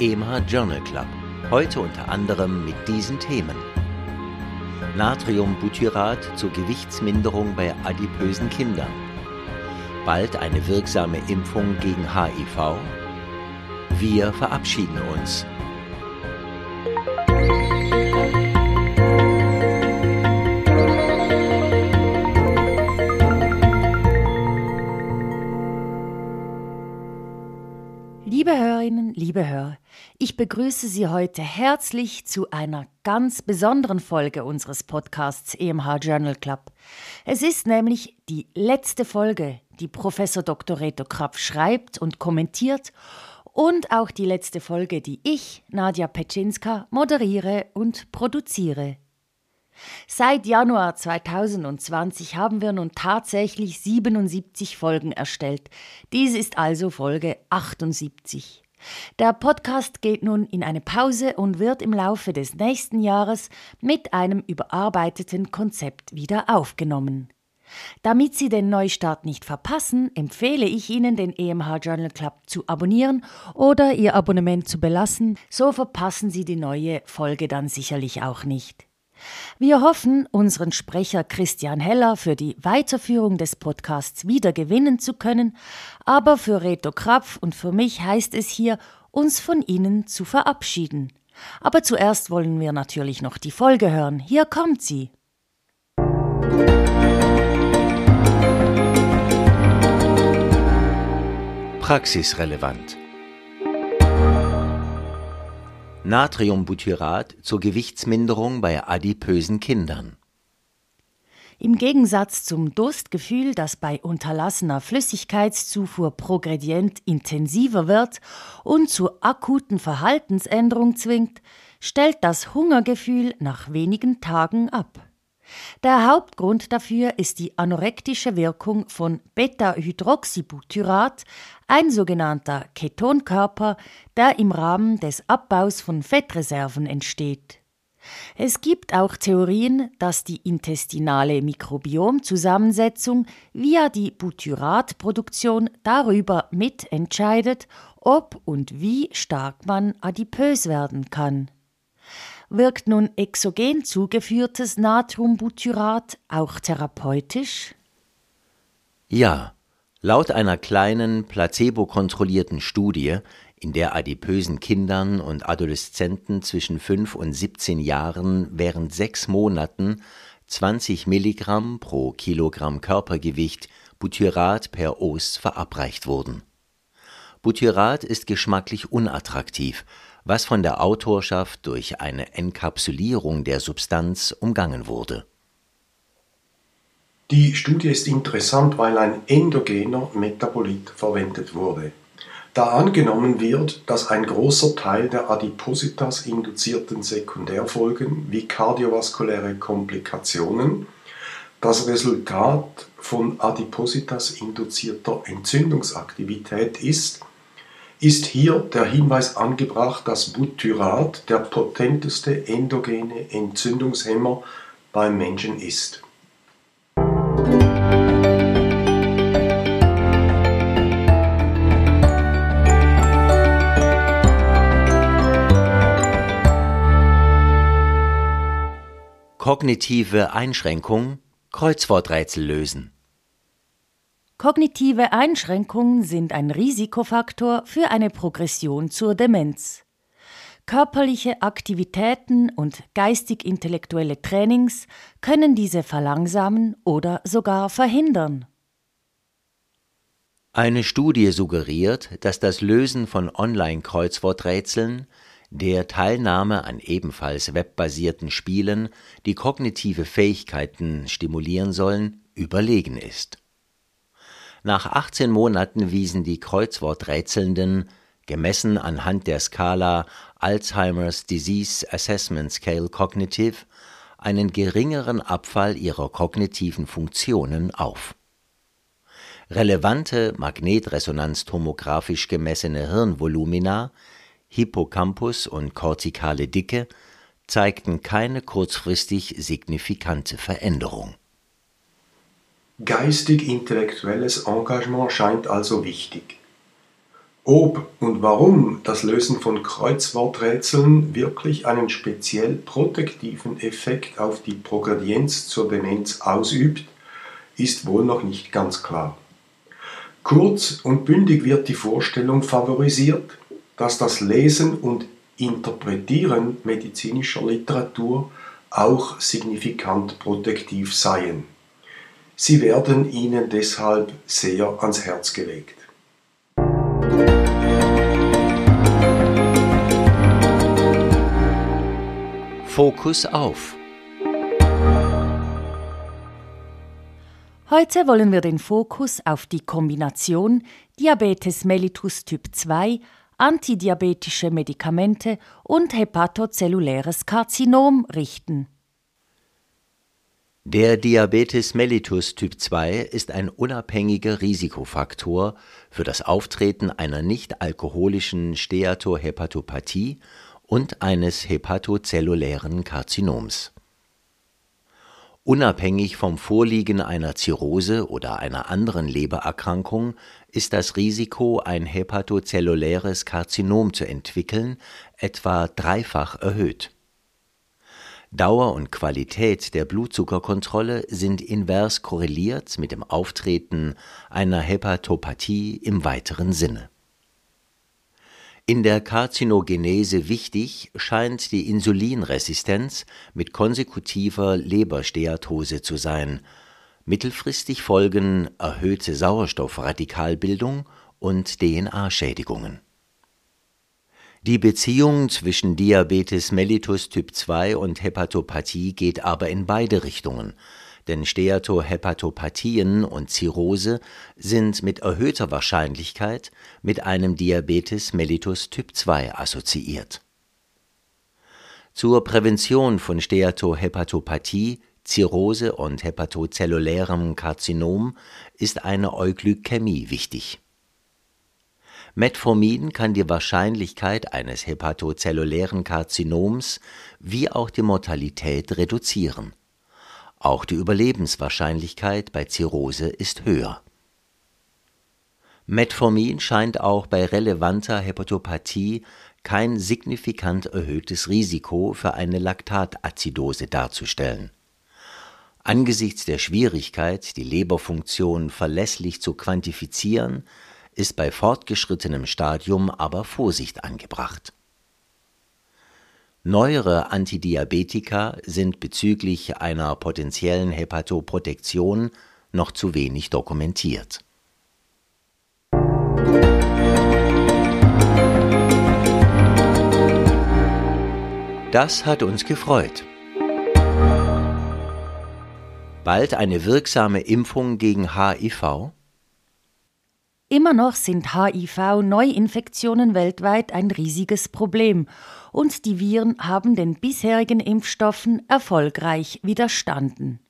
EMH Journal Club. Heute unter anderem mit diesen Themen. Natriumbutyrat zur Gewichtsminderung bei adipösen Kindern. Bald eine wirksame Impfung gegen HIV. Wir verabschieden uns. Begrüße Sie heute herzlich zu einer ganz besonderen Folge unseres Podcasts EMH Journal Club. Es ist nämlich die letzte Folge, die Professor Dr. Reto Krapf schreibt und kommentiert und auch die letzte Folge, die ich, Nadja Petschinska, moderiere und produziere. Seit Januar 2020 haben wir nun tatsächlich 77 Folgen erstellt. Dies ist also Folge 78. Der Podcast geht nun in eine Pause und wird im Laufe des nächsten Jahres mit einem überarbeiteten Konzept wieder aufgenommen. Damit Sie den Neustart nicht verpassen, empfehle ich Ihnen, den EMH Journal Club zu abonnieren oder Ihr Abonnement zu belassen, so verpassen Sie die neue Folge dann sicherlich auch nicht. Wir hoffen, unseren Sprecher Christian Heller für die Weiterführung des Podcasts wieder gewinnen zu können, aber für Reto Krapf und für mich heißt es hier, uns von Ihnen zu verabschieden. Aber zuerst wollen wir natürlich noch die Folge hören. Hier kommt sie. Praxisrelevant. Natriumbutyrat zur Gewichtsminderung bei adipösen Kindern. Im Gegensatz zum Durstgefühl, das bei unterlassener Flüssigkeitszufuhr progredient intensiver wird und zur akuten Verhaltensänderung zwingt, stellt das Hungergefühl nach wenigen Tagen ab. Der Hauptgrund dafür ist die anorektische Wirkung von Beta-Hydroxybutyrat, ein sogenannter Ketonkörper, der im Rahmen des Abbaus von Fettreserven entsteht. Es gibt auch Theorien, dass die intestinale Mikrobiomzusammensetzung via die Butyratproduktion darüber mitentscheidet, ob und wie stark man adipös werden kann. Wirkt nun exogen zugeführtes Natriumbutyrat auch therapeutisch? Ja, laut einer kleinen placebo-kontrollierten Studie, in der adipösen Kindern und Adoleszenten zwischen 5 und 17 Jahren während sechs Monaten 20 Milligramm pro Kilogramm Körpergewicht Butyrat per Os verabreicht wurden. Butyrat ist geschmacklich unattraktiv was von der Autorschaft durch eine Enkapsulierung der Substanz umgangen wurde. Die Studie ist interessant, weil ein endogener Metabolit verwendet wurde. Da angenommen wird, dass ein großer Teil der Adipositas induzierten Sekundärfolgen wie kardiovaskuläre Komplikationen das Resultat von Adipositas induzierter Entzündungsaktivität ist, ist hier der Hinweis angebracht, dass Butyrat der potenteste endogene Entzündungshemmer beim Menschen ist. Kognitive Einschränkung Kreuzworträtsel lösen. Kognitive Einschränkungen sind ein Risikofaktor für eine Progression zur Demenz. Körperliche Aktivitäten und geistig-intellektuelle Trainings können diese verlangsamen oder sogar verhindern. Eine Studie suggeriert, dass das Lösen von Online-Kreuzworträtseln, der Teilnahme an ebenfalls webbasierten Spielen, die kognitive Fähigkeiten stimulieren sollen, überlegen ist. Nach 18 Monaten wiesen die Kreuzworträtselnden, gemessen anhand der Skala Alzheimer's Disease Assessment Scale Cognitive, einen geringeren Abfall ihrer kognitiven Funktionen auf. Relevante magnetresonanztomographisch gemessene Hirnvolumina, Hippocampus und kortikale Dicke zeigten keine kurzfristig signifikante Veränderung Geistig-intellektuelles Engagement scheint also wichtig. Ob und warum das Lösen von Kreuzworträtseln wirklich einen speziell protektiven Effekt auf die Progredienz zur Demenz ausübt, ist wohl noch nicht ganz klar. Kurz und bündig wird die Vorstellung favorisiert, dass das Lesen und Interpretieren medizinischer Literatur auch signifikant protektiv seien. Sie werden ihnen deshalb sehr ans Herz gelegt. Fokus auf. Heute wollen wir den Fokus auf die Kombination Diabetes mellitus Typ 2, antidiabetische Medikamente und hepatozelluläres Karzinom richten. Der Diabetes mellitus Typ 2 ist ein unabhängiger Risikofaktor für das Auftreten einer nicht-alkoholischen Steatohepatopathie und eines hepatozellulären Karzinoms. Unabhängig vom Vorliegen einer Zirrhose oder einer anderen Lebererkrankung ist das Risiko, ein hepatozelluläres Karzinom zu entwickeln, etwa dreifach erhöht. Dauer und Qualität der Blutzuckerkontrolle sind invers korreliert mit dem Auftreten einer Hepatopathie im weiteren Sinne in der Karzinogenese wichtig scheint die Insulinresistenz mit konsekutiver Lebersteatose zu sein. Mittelfristig folgen erhöhte Sauerstoffradikalbildung und DNA-Schädigungen. Die Beziehung zwischen Diabetes mellitus Typ 2 und Hepatopathie geht aber in beide Richtungen denn Steatohepatopathien und Zirrhose sind mit erhöhter Wahrscheinlichkeit mit einem Diabetes mellitus Typ 2 assoziiert. Zur Prävention von Steatohepatopathie, Zirrhose und hepatozellulärem Karzinom ist eine Euglykämie wichtig. Metformin kann die Wahrscheinlichkeit eines hepatozellulären Karzinoms wie auch die Mortalität reduzieren auch die Überlebenswahrscheinlichkeit bei Zirrhose ist höher. Metformin scheint auch bei relevanter Hepatopathie kein signifikant erhöhtes Risiko für eine Laktatazidose darzustellen. Angesichts der Schwierigkeit, die Leberfunktion verlässlich zu quantifizieren, ist bei fortgeschrittenem Stadium aber Vorsicht angebracht Neuere Antidiabetika sind bezüglich einer potenziellen Hepatoprotektion noch zu wenig dokumentiert. Das hat uns gefreut. Bald eine wirksame Impfung gegen HIV? Immer noch sind HIV-Neuinfektionen weltweit ein riesiges Problem und die Viren haben den bisherigen Impfstoffen erfolgreich widerstanden.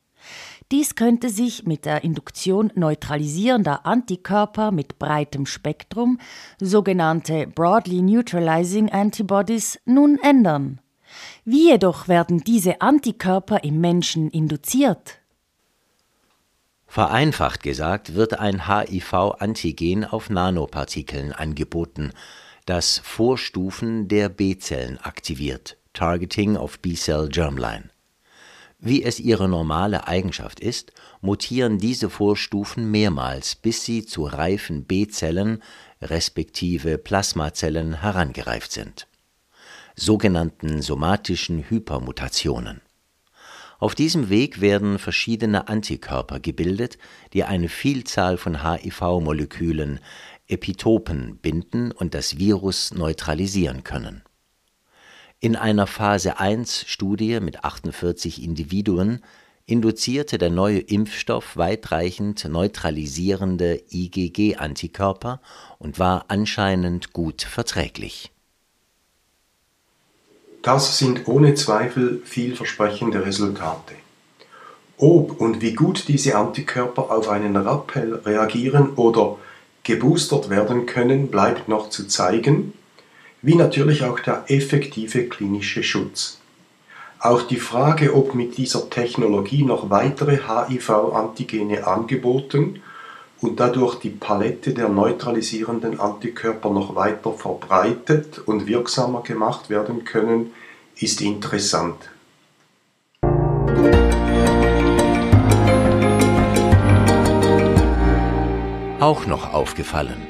Dies könnte sich mit der Induktion neutralisierender Antikörper mit breitem Spektrum, sogenannte Broadly Neutralizing Antibodies, nun ändern. Wie jedoch werden diese Antikörper im Menschen induziert? Vereinfacht gesagt wird ein HIV-Antigen auf Nanopartikeln angeboten, das Vorstufen der B-Zellen aktiviert (Targeting of B-Cell Germline). Wie es ihre normale Eigenschaft ist, mutieren diese Vorstufen mehrmals, bis sie zu reifen B-Zellen respektive Plasmazellen herangereift sind, sogenannten somatischen Hypermutationen. Auf diesem Weg werden verschiedene Antikörper gebildet, die eine Vielzahl von HIV-Molekülen Epitopen binden und das Virus neutralisieren können. In einer Phase 1 Studie mit 48 Individuen induzierte der neue Impfstoff weitreichend neutralisierende IgG-Antikörper und war anscheinend gut verträglich. Das sind ohne Zweifel vielversprechende Resultate. Ob und wie gut diese Antikörper auf einen Rappel reagieren oder geboostert werden können, bleibt noch zu zeigen, wie natürlich auch der effektive klinische Schutz. Auch die Frage, ob mit dieser Technologie noch weitere HIV-Antigene angeboten und dadurch die Palette der neutralisierenden Antikörper noch weiter verbreitet und wirksamer gemacht werden können, ist interessant. Auch noch aufgefallen.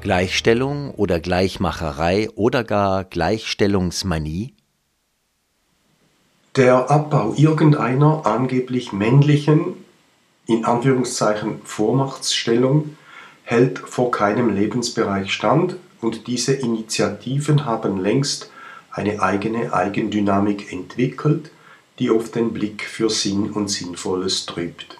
Gleichstellung oder Gleichmacherei oder gar Gleichstellungsmanie? Der Abbau irgendeiner angeblich männlichen, in Anführungszeichen Vormachtsstellung, hält vor keinem Lebensbereich stand und diese Initiativen haben längst eine eigene Eigendynamik entwickelt, die oft den Blick für Sinn und Sinnvolles trübt.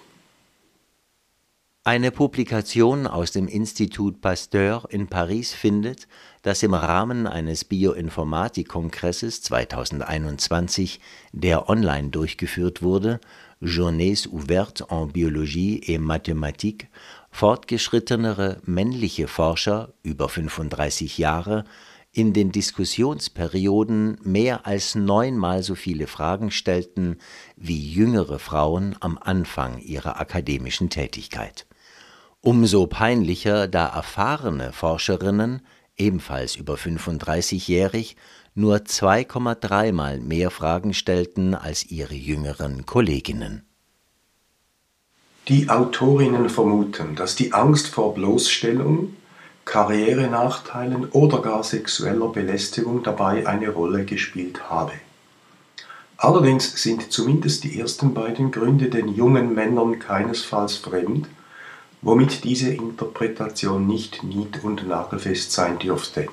Eine Publikation aus dem Institut Pasteur in Paris findet, dass im Rahmen eines Bioinformatik-Kongresses 2021, der online durchgeführt wurde, Journées ouvertes en Biologie et Mathematique, fortgeschrittenere männliche Forscher über 35 Jahre in den Diskussionsperioden mehr als neunmal so viele Fragen stellten wie jüngere Frauen am Anfang ihrer akademischen Tätigkeit. Umso peinlicher, da erfahrene Forscherinnen, ebenfalls über 35-jährig, nur 2,3 mal mehr Fragen stellten als ihre jüngeren Kolleginnen. Die Autorinnen vermuten, dass die Angst vor Bloßstellung, Karrierenachteilen oder gar sexueller Belästigung dabei eine Rolle gespielt habe. Allerdings sind zumindest die ersten beiden Gründe den jungen Männern keinesfalls fremd, womit diese Interpretation nicht nied- und nagelfest sein dürfte.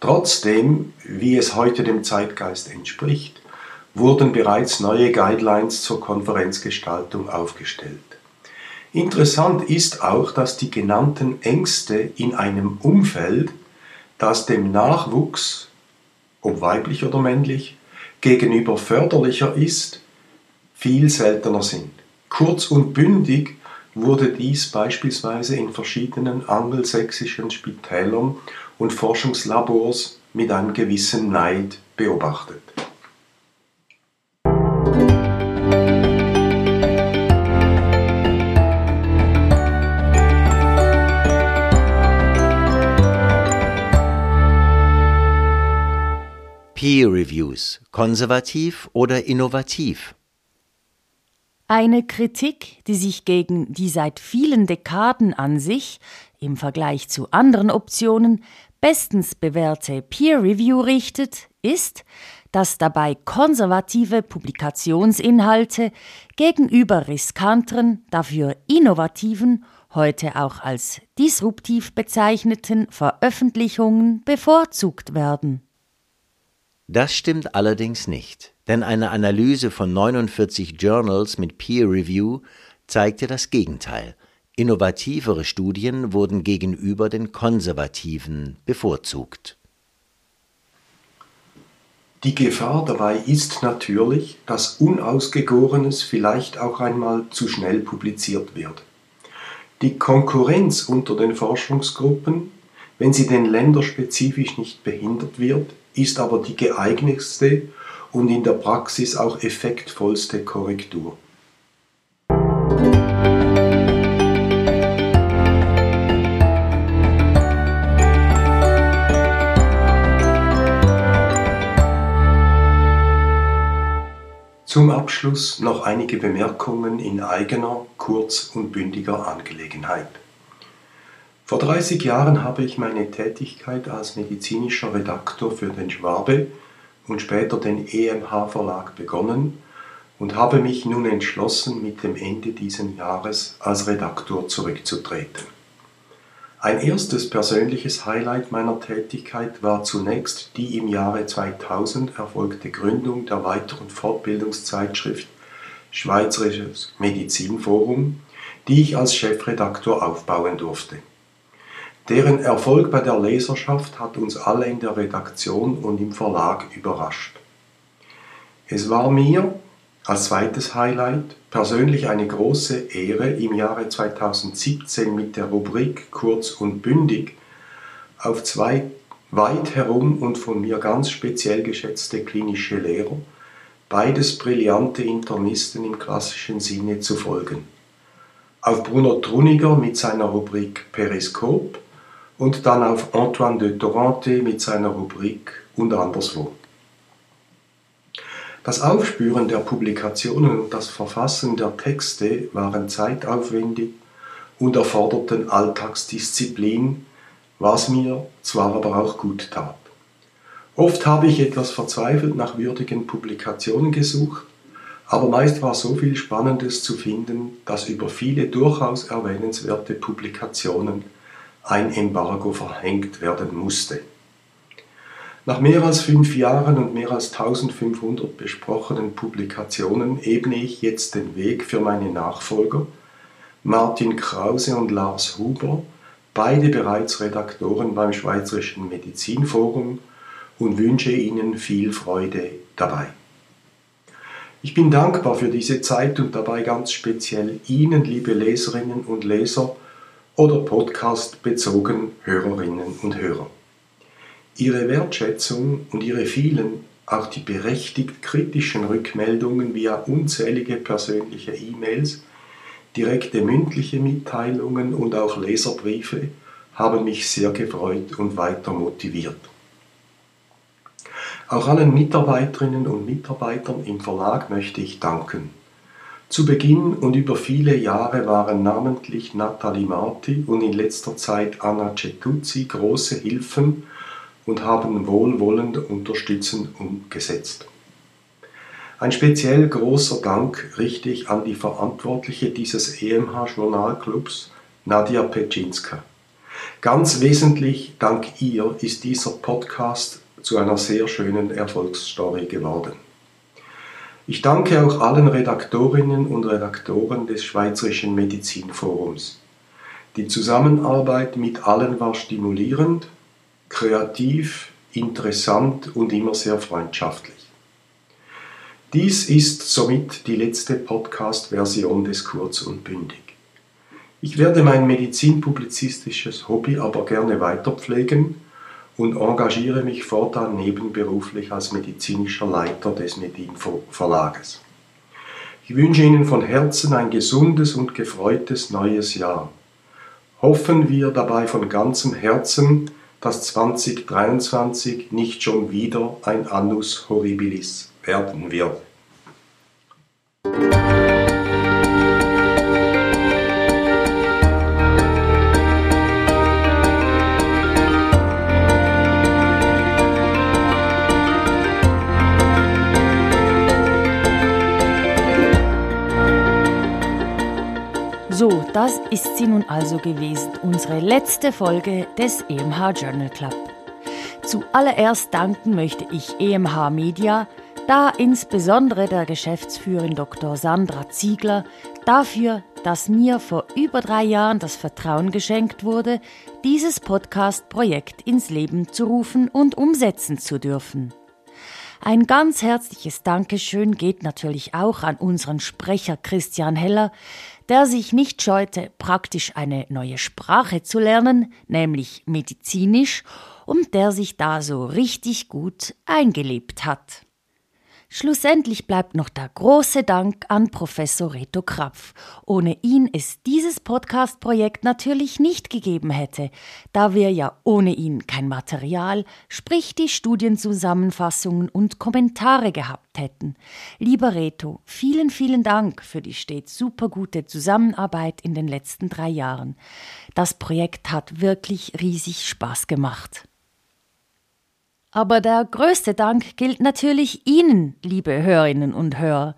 Trotzdem, wie es heute dem Zeitgeist entspricht, wurden bereits neue Guidelines zur Konferenzgestaltung aufgestellt. Interessant ist auch, dass die genannten Ängste in einem Umfeld, das dem Nachwuchs, ob weiblich oder männlich, gegenüber förderlicher ist, viel seltener sind. Kurz und bündig wurde dies beispielsweise in verschiedenen angelsächsischen Spitälern und Forschungslabors mit einem gewissen Neid beobachtet. Peer Reviews, konservativ oder innovativ? Eine Kritik, die sich gegen die seit vielen Dekaden an sich, im Vergleich zu anderen Optionen, bestens bewährte Peer Review richtet, ist, dass dabei konservative Publikationsinhalte gegenüber riskanteren, dafür innovativen, heute auch als disruptiv bezeichneten Veröffentlichungen bevorzugt werden. Das stimmt allerdings nicht, denn eine Analyse von 49 Journals mit Peer Review zeigte das Gegenteil. Innovativere Studien wurden gegenüber den konservativen bevorzugt. Die Gefahr dabei ist natürlich, dass Unausgegorenes vielleicht auch einmal zu schnell publiziert wird. Die Konkurrenz unter den Forschungsgruppen, wenn sie denn länderspezifisch nicht behindert wird, ist aber die geeignetste und in der Praxis auch effektvollste Korrektur. Zum Abschluss noch einige Bemerkungen in eigener, kurz und bündiger Angelegenheit. Vor 30 Jahren habe ich meine Tätigkeit als medizinischer Redaktor für den Schwabe und später den EMH Verlag begonnen und habe mich nun entschlossen, mit dem Ende dieses Jahres als Redaktor zurückzutreten. Ein erstes persönliches Highlight meiner Tätigkeit war zunächst die im Jahre 2000 erfolgte Gründung der weiteren Fortbildungszeitschrift Schweizerisches Medizinforum, die ich als Chefredaktor aufbauen durfte. Deren Erfolg bei der Leserschaft hat uns alle in der Redaktion und im Verlag überrascht. Es war mir als zweites Highlight persönlich eine große Ehre, im Jahre 2017 mit der Rubrik Kurz und Bündig auf zwei weit herum und von mir ganz speziell geschätzte klinische Lehrer, beides brillante Internisten im klassischen Sinne, zu folgen. Auf Bruno Truniger mit seiner Rubrik Periskop und dann auf Antoine de Torrente mit seiner Rubrik und anderswo. Das Aufspüren der Publikationen und das Verfassen der Texte waren zeitaufwendig und erforderten Alltagsdisziplin, was mir zwar aber auch gut tat. Oft habe ich etwas verzweifelt nach würdigen Publikationen gesucht, aber meist war so viel Spannendes zu finden, dass über viele durchaus erwähnenswerte Publikationen ein Embargo verhängt werden musste. Nach mehr als fünf Jahren und mehr als 1500 besprochenen Publikationen ebne ich jetzt den Weg für meine Nachfolger, Martin Krause und Lars Huber, beide bereits Redaktoren beim Schweizerischen Medizinforum, und wünsche Ihnen viel Freude dabei. Ich bin dankbar für diese Zeit und dabei ganz speziell Ihnen, liebe Leserinnen und Leser oder Podcast bezogen Hörerinnen und Hörer. Ihre Wertschätzung und Ihre vielen, auch die berechtigt kritischen Rückmeldungen via unzählige persönliche E-Mails, direkte mündliche Mitteilungen und auch Leserbriefe haben mich sehr gefreut und weiter motiviert. Auch allen Mitarbeiterinnen und Mitarbeitern im Verlag möchte ich danken. Zu Beginn und über viele Jahre waren namentlich Nathalie Marti und in letzter Zeit Anna Cetuzzi große Hilfen und haben wohlwollend unterstützend umgesetzt. Ein speziell großer Dank richte ich an die Verantwortliche dieses EMH-Journalclubs, Nadia Petschinska. Ganz wesentlich dank ihr ist dieser Podcast zu einer sehr schönen Erfolgsstory geworden. Ich danke auch allen Redaktorinnen und Redaktoren des Schweizerischen Medizinforums. Die Zusammenarbeit mit allen war stimulierend kreativ, interessant und immer sehr freundschaftlich. Dies ist somit die letzte Podcast-Version des Kurz und Bündig. Ich werde mein medizinpublizistisches Hobby aber gerne weiterpflegen und engagiere mich fortan nebenberuflich als medizinischer Leiter des Medinfo Verlages. Ich wünsche Ihnen von Herzen ein gesundes und gefreutes neues Jahr. Hoffen wir dabei von ganzem Herzen, dass 2023 nicht schon wieder ein Annus Horribilis werden wird. Das ist sie nun also gewesen, unsere letzte Folge des EMH Journal Club. Zuallererst danken möchte ich EMH Media, da insbesondere der Geschäftsführerin Dr. Sandra Ziegler dafür, dass mir vor über drei Jahren das Vertrauen geschenkt wurde, dieses Podcast-Projekt ins Leben zu rufen und umsetzen zu dürfen. Ein ganz herzliches Dankeschön geht natürlich auch an unseren Sprecher Christian Heller, der sich nicht scheute, praktisch eine neue Sprache zu lernen, nämlich medizinisch, und der sich da so richtig gut eingelebt hat. Schlussendlich bleibt noch der große Dank an Professor Reto Krapf, ohne ihn es dieses Podcast-Projekt natürlich nicht gegeben hätte, da wir ja ohne ihn kein Material, sprich die Studienzusammenfassungen und Kommentare gehabt hätten. Lieber Reto, vielen, vielen Dank für die stets supergute Zusammenarbeit in den letzten drei Jahren. Das Projekt hat wirklich riesig Spaß gemacht. Aber der größte Dank gilt natürlich Ihnen, liebe Hörerinnen und Hörer,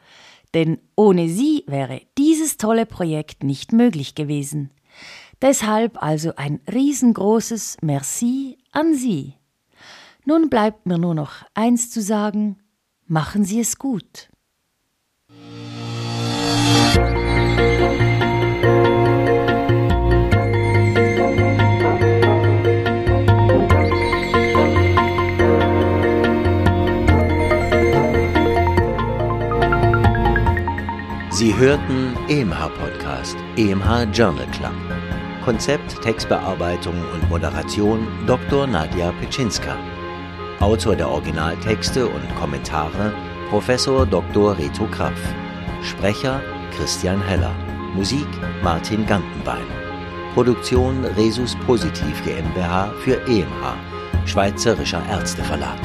denn ohne Sie wäre dieses tolle Projekt nicht möglich gewesen. Deshalb also ein riesengroßes Merci an Sie. Nun bleibt mir nur noch eins zu sagen, machen Sie es gut. Sie hörten EMH Podcast, EMH Journal Club. Konzept, Textbearbeitung und Moderation Dr. Nadja Petschinska. Autor der Originaltexte und Kommentare Professor Dr. Reto Krapf. Sprecher Christian Heller. Musik Martin Gantenbein. Produktion Resus Positiv GmbH für EMH, Schweizerischer Ärzteverlag.